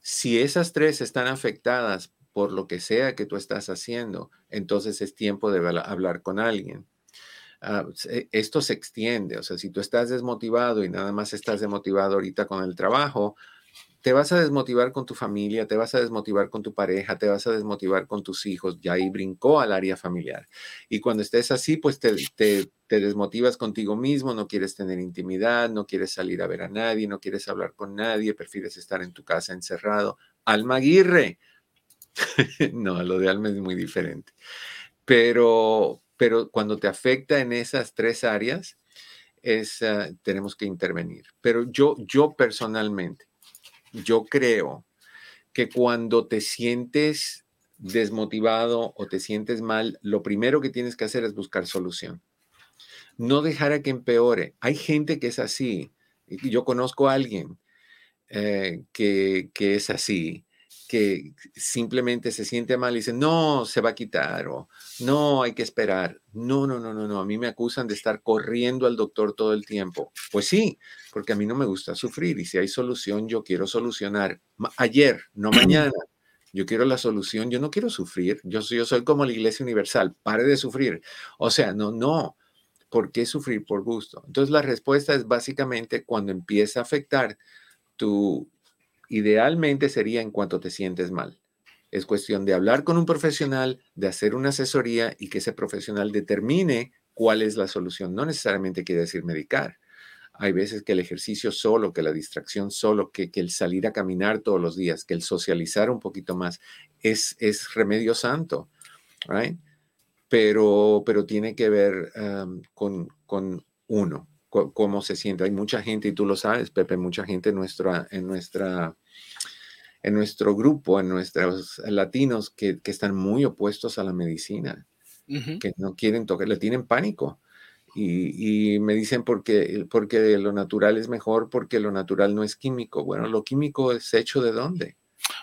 B: Si esas tres están afectadas por lo que sea que tú estás haciendo, entonces es tiempo de hablar con alguien. Ah, e, esto se extiende. O sea, si tú estás desmotivado y nada más estás desmotivado ahorita con el trabajo, te vas a desmotivar con tu familia, te vas a desmotivar con tu pareja, te vas a desmotivar con tus hijos, ya ahí brincó al área familiar. Y cuando estés así, pues te, te, desmotivas contigo mismo, no quieres tener intimidad, no quieres salir a ver a nadie, no quieres hablar con nadie, prefieres estar en tu casa encerrado. Alma Aguirre. no, lo de alma es muy diferente. Pero, pero cuando te afecta en esas tres áreas, es, ah, tenemos que intervenir. Pero yo, yo personalmente, yo creo que cuando te sientes desmotivado o te sientes mal, lo primero que tienes que hacer es buscar solución. No dejar a que empeore. Hay gente que es así. Yo conozco a alguien eh, que, que es así que simplemente se siente mal y dice, no, se va a quitar o no, hay que esperar. No, no, no, no, no. A mí me acusan de estar corriendo al doctor todo el tiempo. Pues sí, porque a mí no me gusta sufrir y si hay solución, yo quiero solucionar ayer, no mañana. Yo quiero la solución, yo no quiero sufrir. Yo soy, yo soy como la Iglesia Universal, pare de sufrir. O sea, no, no. ¿Por qué sufrir por gusto? Entonces la respuesta es básicamente cuando empieza a afectar tu, idealmente sería en cuanto te sientes mal. Es cuestión de hablar con un profesional, de hacer una asesoría y que ese profesional determine cuál es la solución. No necesariamente quiere decir medicar. Hay veces que el ejercicio solo, que la distracción solo, que, el salir a caminar todos los días, que el socializar un poquito más, es, es remedio santo. Pero, pero tiene que ver con, con uno cómo se siente. Hay mucha gente, y tú lo sabes, Pepe, mucha gente en, nuestra, en, nuestra, en nuestro grupo, en nuestros latinos, que, están muy opuestos a la medicina, que no quieren tocar, le tienen pánico. Y, me dicen porque, porque lo natural es mejor, porque lo natural no es químico. Bueno, lo químico es hecho de dónde?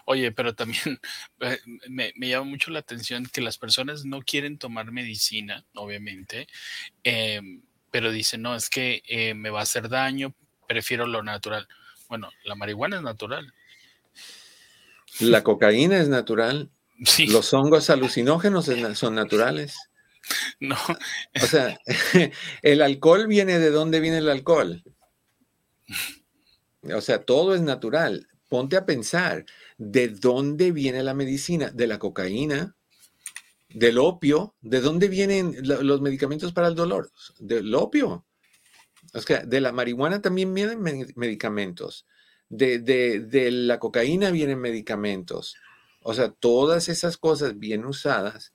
C: Oye, pero también eh, me, me, llama mucho la atención que las personas no quieren tomar medicina, obviamente, em, pero dice, no, es que eh, me va a hacer daño, prefiero lo natural. Bueno, la marihuana es natural.
B: La cocaína es natural. Los hongos alucinógenos son naturales.
C: No.
B: O sea, el alcohol viene de dónde viene el alcohol. O sea, todo es natural. Ponte a pensar, ¿de dónde viene la medicina? De la cocaína, del opio, ¿de dónde vienen los medicamentos para el dolor? Del opio. O sea, de la marihuana también vienen medicamentos. De, de, la cocaína vienen medicamentos. O sea, todas esas cosas bien usadas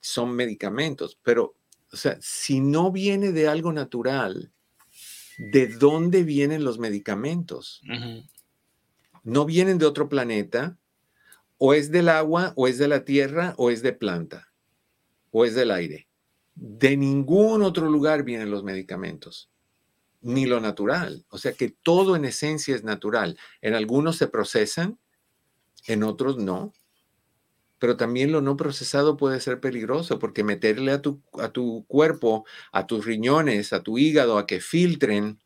B: son medicamentos. Pero, o sea, si no viene de algo natural, ¿de dónde vienen los medicamentos? No vienen de otro planeta, o es del agua, o es de la tierra, o es de planta, o es del aire. De ningún otro lugar vienen los medicamentos, ni lo natural. O sea que todo en esencia es natural. En algunos se procesan, en otros no. Pero también lo no procesado puede ser peligroso porque meterle a tu, a tu cuerpo, a tus riñones, a tu hígado, a que filtren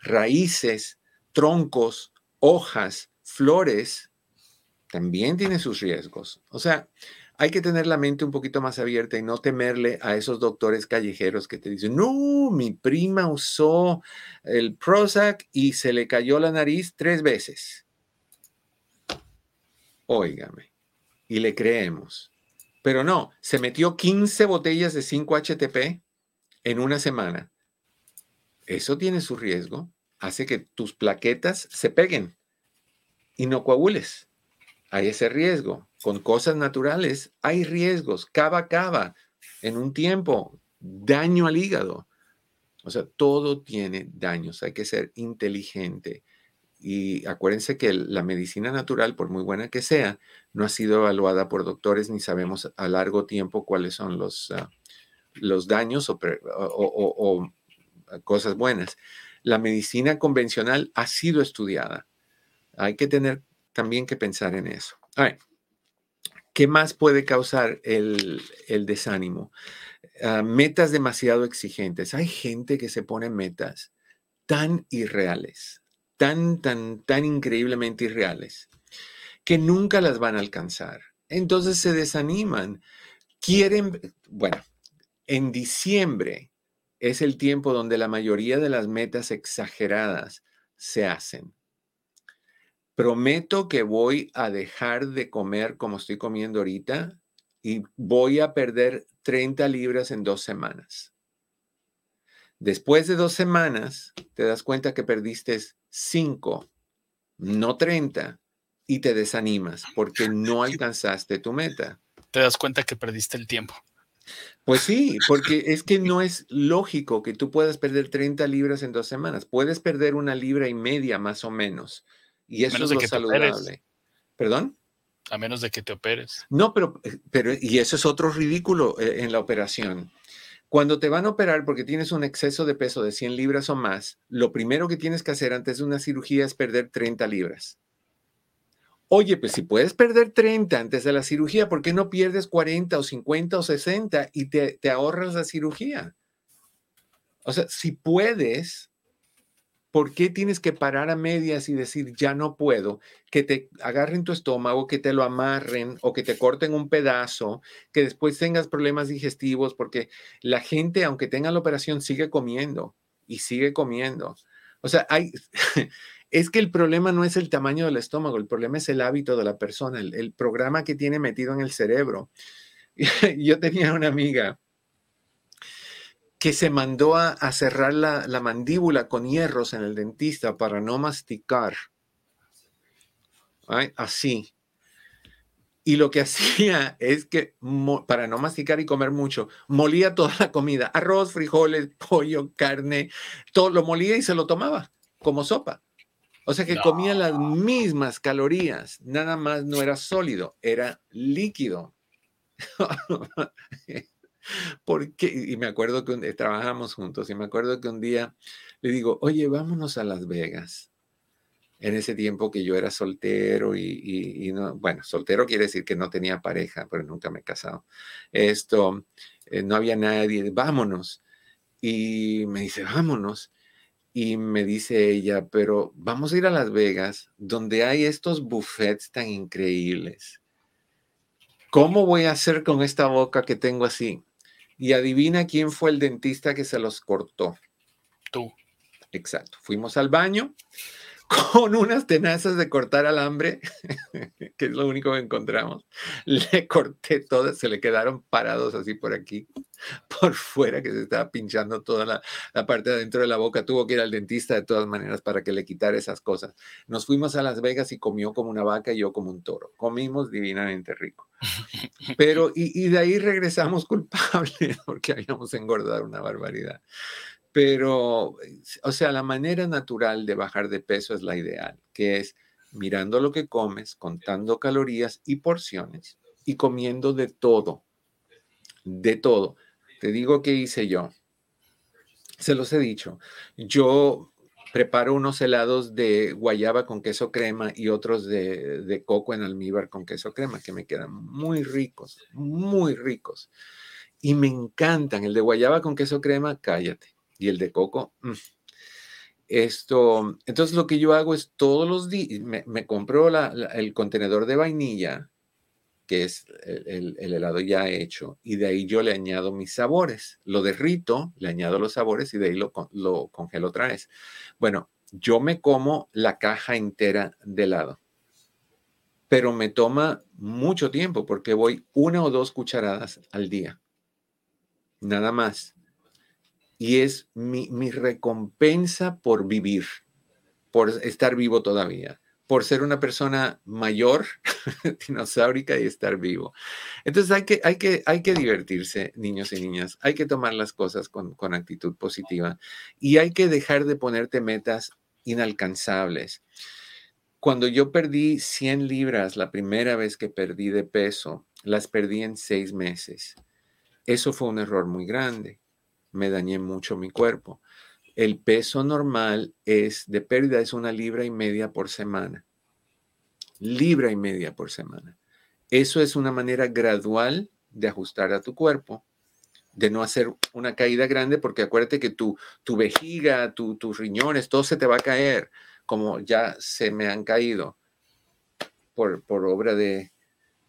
B: raíces, troncos, hojas, flores, también tiene sus riesgos. O sea, hay que tener la mente un poquito más abierta y no temerle a esos doctores callejeros que te dicen, no, mi prima usó el Prozac y se le cayó la nariz tres veces. Óigame, y le creemos. Pero no, se metió 15 botellas de 5-HTP en una semana. Eso tiene su riesgo, hace que tus plaquetas se peguen y no coagules hay ese riesgo. Con cosas naturales hay riesgos, cava, cava, en un tiempo, daño al hígado. O sea, todo tiene daños, hay que ser inteligente. Y acuérdense que la medicina natural, por muy buena que sea, no ha sido evaluada por doctores ni sabemos a largo tiempo cuáles son los, ah, los daños o, cosas buenas. La medicina convencional ha sido estudiada. Hay que tener también que pensar en eso. ¿Qué más puede causar el, desánimo? Ah, metas demasiado exigentes. Hay gente que se pone metas tan irreales, tan, tan, tan increíblemente irreales, que nunca las van a alcanzar. Entonces se desaniman. Quieren, bueno, en diciembre es el tiempo donde la mayoría de las metas exageradas se hacen prometo que voy a dejar de comer como estoy comiendo ahorita y voy a perder 30 libras en dos semanas. Después de dos semanas, te das cuenta que perdiste 5, no 30, y te desanimas porque no alcanzaste tu meta.
C: Te das cuenta que perdiste el tiempo.
B: Pues sí, porque es que no es lógico que tú puedas perder 30 libras en dos semanas. Puedes perder una libra y media más o menos. Y eso es lo saludable. ¿Perdón?
C: A menos de que te operes.
B: No, pero, pero y eso es otro ridículo eh, en la operación. Cuando te van a operar porque tienes un exceso de peso de 100 libras o más, lo primero que tienes que hacer antes de una cirugía es perder 30 libras. Oye, pues si puedes perder 30 antes de la cirugía, ¿por qué no pierdes 40 o 50 o 60 y te, te ahorras la cirugía? O sea, si puedes, ¿por qué tienes que parar a medias y decir, ya no puedo? Que te agarren tu estómago, que te lo amarren o que te corten un pedazo, que después tengas problemas digestivos, porque la gente, aunque tenga la operación, sigue comiendo y sigue comiendo. O sea, hay, es que el problema no es el tamaño del estómago, el problema es el hábito de la persona, el, programa que tiene metido en el cerebro. Yo tenía una amiga que se mandó a, cerrar la, mandíbula con hierros en el dentista para no masticar. Así. Y lo que hacía es que, para no masticar y comer mucho, molía toda la comida, arroz, frijoles, pollo, carne, todo lo molía y se lo tomaba como sopa. O sea que comía las mismas calorías, nada más no era sólido, era líquido. Porque, y me acuerdo que trabajamos juntos y me acuerdo que un día le digo, oye, vámonos a Las Vegas. En ese tiempo que yo era soltero y, no, bueno, soltero quiere decir que no tenía pareja, pero nunca me he casado. Esto, eh, no había nadie, vámonos. Y me dice, vámonos. Y me dice ella, pero vamos a ir a Las Vegas, donde hay estos buffets tan increíbles. ¿Cómo voy a hacer con esta boca que tengo así? Y adivina quién fue el dentista que se los cortó.
C: Tú.
B: Exacto. Fuimos al baño, con unas tenazas de cortar alambre, que es lo único que encontramos. Le corté todas, se le quedaron parados así por aquí, por fuera, que se estaba pinchando toda la, parte de adentro de la boca. Tuvo que ir al dentista de todas maneras para que le quitara esas cosas. Nos fuimos a Las Vegas y comió como una vaca y yo como un toro. Comimos divinamente rico. Pero, y, y de ahí regresamos culpables porque habíamos engordado una barbaridad. Pero, o sea, la manera natural de bajar de peso es la ideal, que es mirando lo que comes, contando calorías y porciones y comiendo de todo, de todo. Te digo qué hice yo. Se los he dicho. Yo preparo unos helados de guayaba con queso crema y otros de, de, coco en almíbar con queso crema, que me quedan muy ricos, muy ricos. Y me encantan. El de guayaba con queso crema, cállate y el de coco. Mm. Esto, entonces lo que yo hago es todos los días, me, compro el contenedor de vainilla, que es el, helado ya hecho, y de ahí yo le añado mis sabores. Lo derrito, le añado los sabores y de ahí lo, lo congelo otra vez. Bueno, yo me como la caja entera de helado, pero me toma mucho tiempo porque voy una o dos cucharadas al día. Nada más y es mi, recompensa por vivir, por estar vivo todavía, por ser una persona mayor, dinosaurica y estar vivo. Entonces hay que, hay que, hay que divertirse, niños y niñas, hay que tomar las cosas con, con actitud positiva y hay que dejar de ponerte metas inalcanzables. Cuando yo perdí 100 libras, la primera vez que perdí de peso, las perdí en seis meses. Eso fue un error muy grande me dañé mucho mi cuerpo. El peso normal es de pérdida es una libra y media por semana. Libra y media por semana. Eso es una manera gradual de ajustar a tu cuerpo, de no hacer una caída grande, porque acuérdate que tu, tu vejiga, tus riñones, todo se te va a caer, como ya se me han caído por, por obra de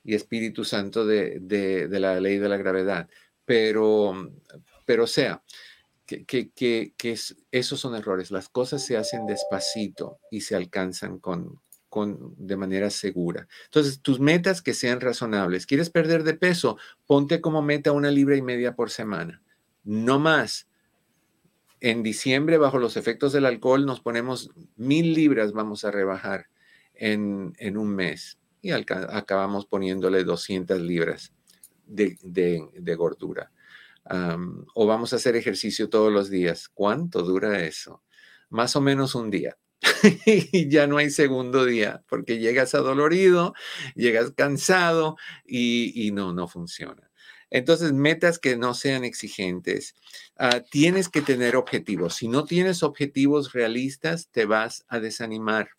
B: y Espíritu Santo de, de, de la ley de la gravedad. Pero, pero sea, que, que, esos son errores. Las cosas se hacen despacito y se alcanzan con, con, de manera segura. Entonces, tus metas que sean razonables. ¿Quieres perder de peso? Ponte como meta una libra y media por semana. No más. En diciembre, bajo los efectos del alcohol, nos ponemos mil libras, vamos a rebajar en, un mes. Y acabamos poniéndole 200 libras de, gordura. O vamos a hacer ejercicio todos los días. ¿Cuánto dura eso? Más o menos un día. y ya no hay segundo día, porque llegas adolorido, llegas cansado y, no, no funciona. Entonces, metas que no sean exigentes. Ah, tienes que tener objetivos. Si no tienes objetivos realistas, te vas a desanimar.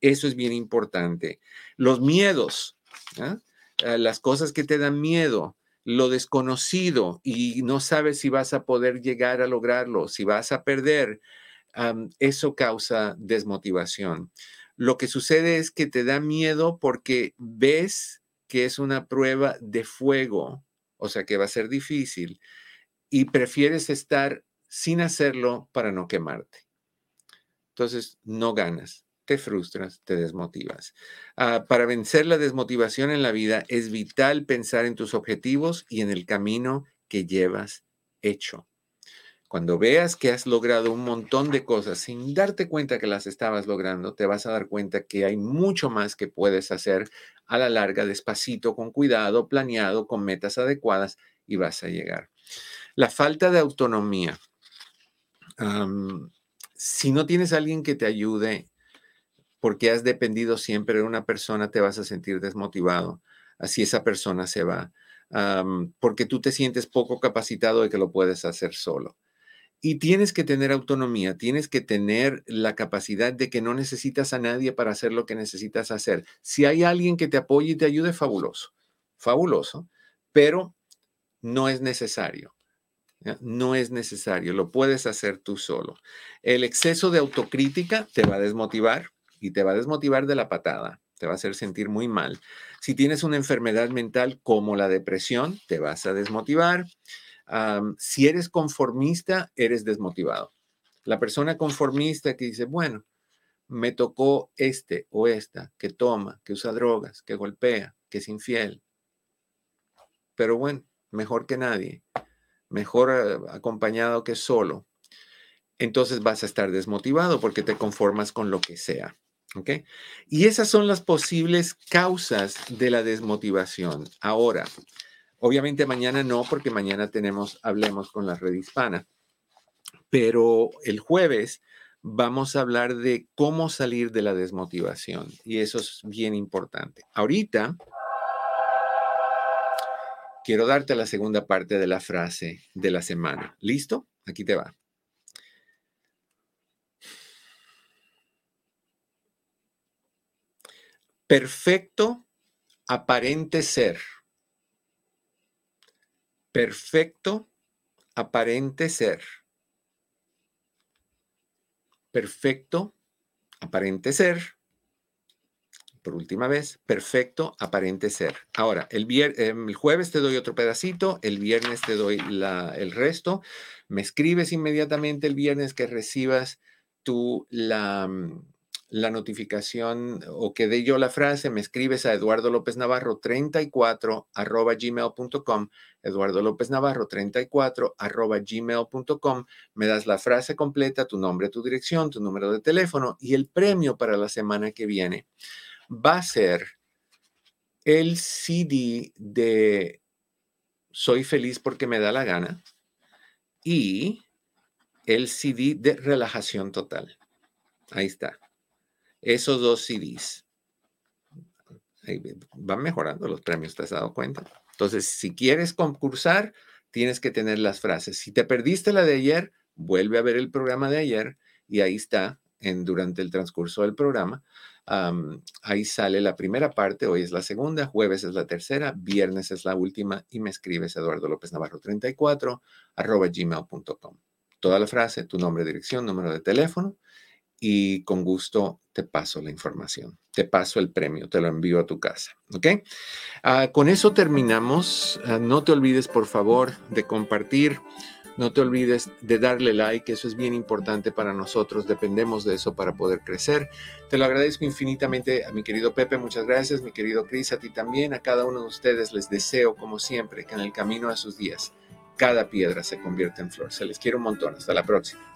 B: Eso es bien importante. Los miedos, ¿ah? Ah, las cosas que te dan miedo, lo desconocido y no sabes si vas a poder llegar a lograrlo, si vas a perder, eso causa desmotivación. Lo que sucede es que te da miedo porque ves que es una prueba de fuego, o sea que va a ser difícil, y prefieres estar sin hacerlo para no quemarte. Entonces, no ganas, te frustras, te desmotivas. Ah, para vencer la desmotivación en la vida es vital pensar en tus objetivos y en el camino que llevas hecho. Cuando veas que has logrado un montón de cosas sin darte cuenta que las estabas logrando, te vas a dar cuenta que hay mucho más que puedes hacer a la larga, despacito, con cuidado, planeado, con metas adecuadas y vas a llegar. La falta de autonomía. si no tienes alguien que te ayude porque has dependido siempre de una persona, te vas a sentir desmotivado. Así esa persona se va. porque tú te sientes poco capacitado de que lo puedes hacer solo. Y tienes que tener autonomía, tienes que tener la capacidad de que no necesitas a nadie para hacer lo que necesitas hacer. Si hay alguien que te apoye y te ayude, fabuloso, fabuloso, pero no es necesario. No es necesario, lo puedes hacer tú solo. El exceso de autocrítica te va a desmotivar y te va a desmotivar de la patada, te va a hacer sentir muy mal. Si tienes una enfermedad mental como la depresión, te vas a desmotivar si eres conformista, eres desmotivado. La persona conformista que dice, bueno, me tocó este o esta que toma, que usa drogas, que golpea, que es infiel. Pero bueno, mejor que nadie, mejor eh, acompañado que solo. Entonces vas a estar desmotivado porque te conformas con lo que sea. ¿Ok? Y esas son las posibles causas de la desmotivación. Ahora, Obviamente mañana no, porque mañana tenemos Hablemos con la red hispana. Pero el jueves vamos a hablar de cómo salir de la desmotivación. Y eso es bien importante. Ahorita quiero darte la segunda parte de la frase de la semana. ¿Listo? Aquí te va. Perfecto aparente ser perfecto aparente ser. Perfecto aparente ser. Por última vez, perfecto aparente ser. Ahora, el, em, el jueves te doy otro pedacito, el viernes te doy la, el resto. Me escribes inmediatamente el viernes que recibas tú la, mm, la notificación o que dé yo la frase, me escribes a Eduardo López Navarro 34 arroba gmail.com, Eduardo López Navarro 34 arroba gmail.com, me das la frase completa, tu nombre, tu dirección, tu número de teléfono y el premio para la semana que viene va a ser el CD de Soy feliz porque me da la gana y el CD de relajación total. Ahí está esos dos CDs. van mejorando los premios, ¿te has dado cuenta? Entonces, si quieres concursar, tienes que tener las frases. Si te perdiste la de ayer, vuelve a ver el programa de ayer y ahí está, en, durante el transcurso del programa. ahí sale la primera parte, hoy es la segunda, jueves es la tercera, viernes es la última y me escribes Eduardo López Navarro 34 arroba gmail.com. Toda la frase, tu nombre, dirección, número de teléfono y con gusto te paso la información, te paso el premio, te lo envío a tu casa. ¿Ok? Ah, con eso terminamos. Ah, no te olvides, por favor, de compartir No te olvides de darle like, eso es bien importante para nosotros, dependemos de eso para poder crecer. Te lo agradezco infinitamente a mi querido Pepe, muchas gracias, mi querido Cris, a ti también, a cada uno de ustedes les deseo, como siempre, que en el camino a sus días cada piedra se convierta en flor. Se les quiere un montón, hasta la próxima.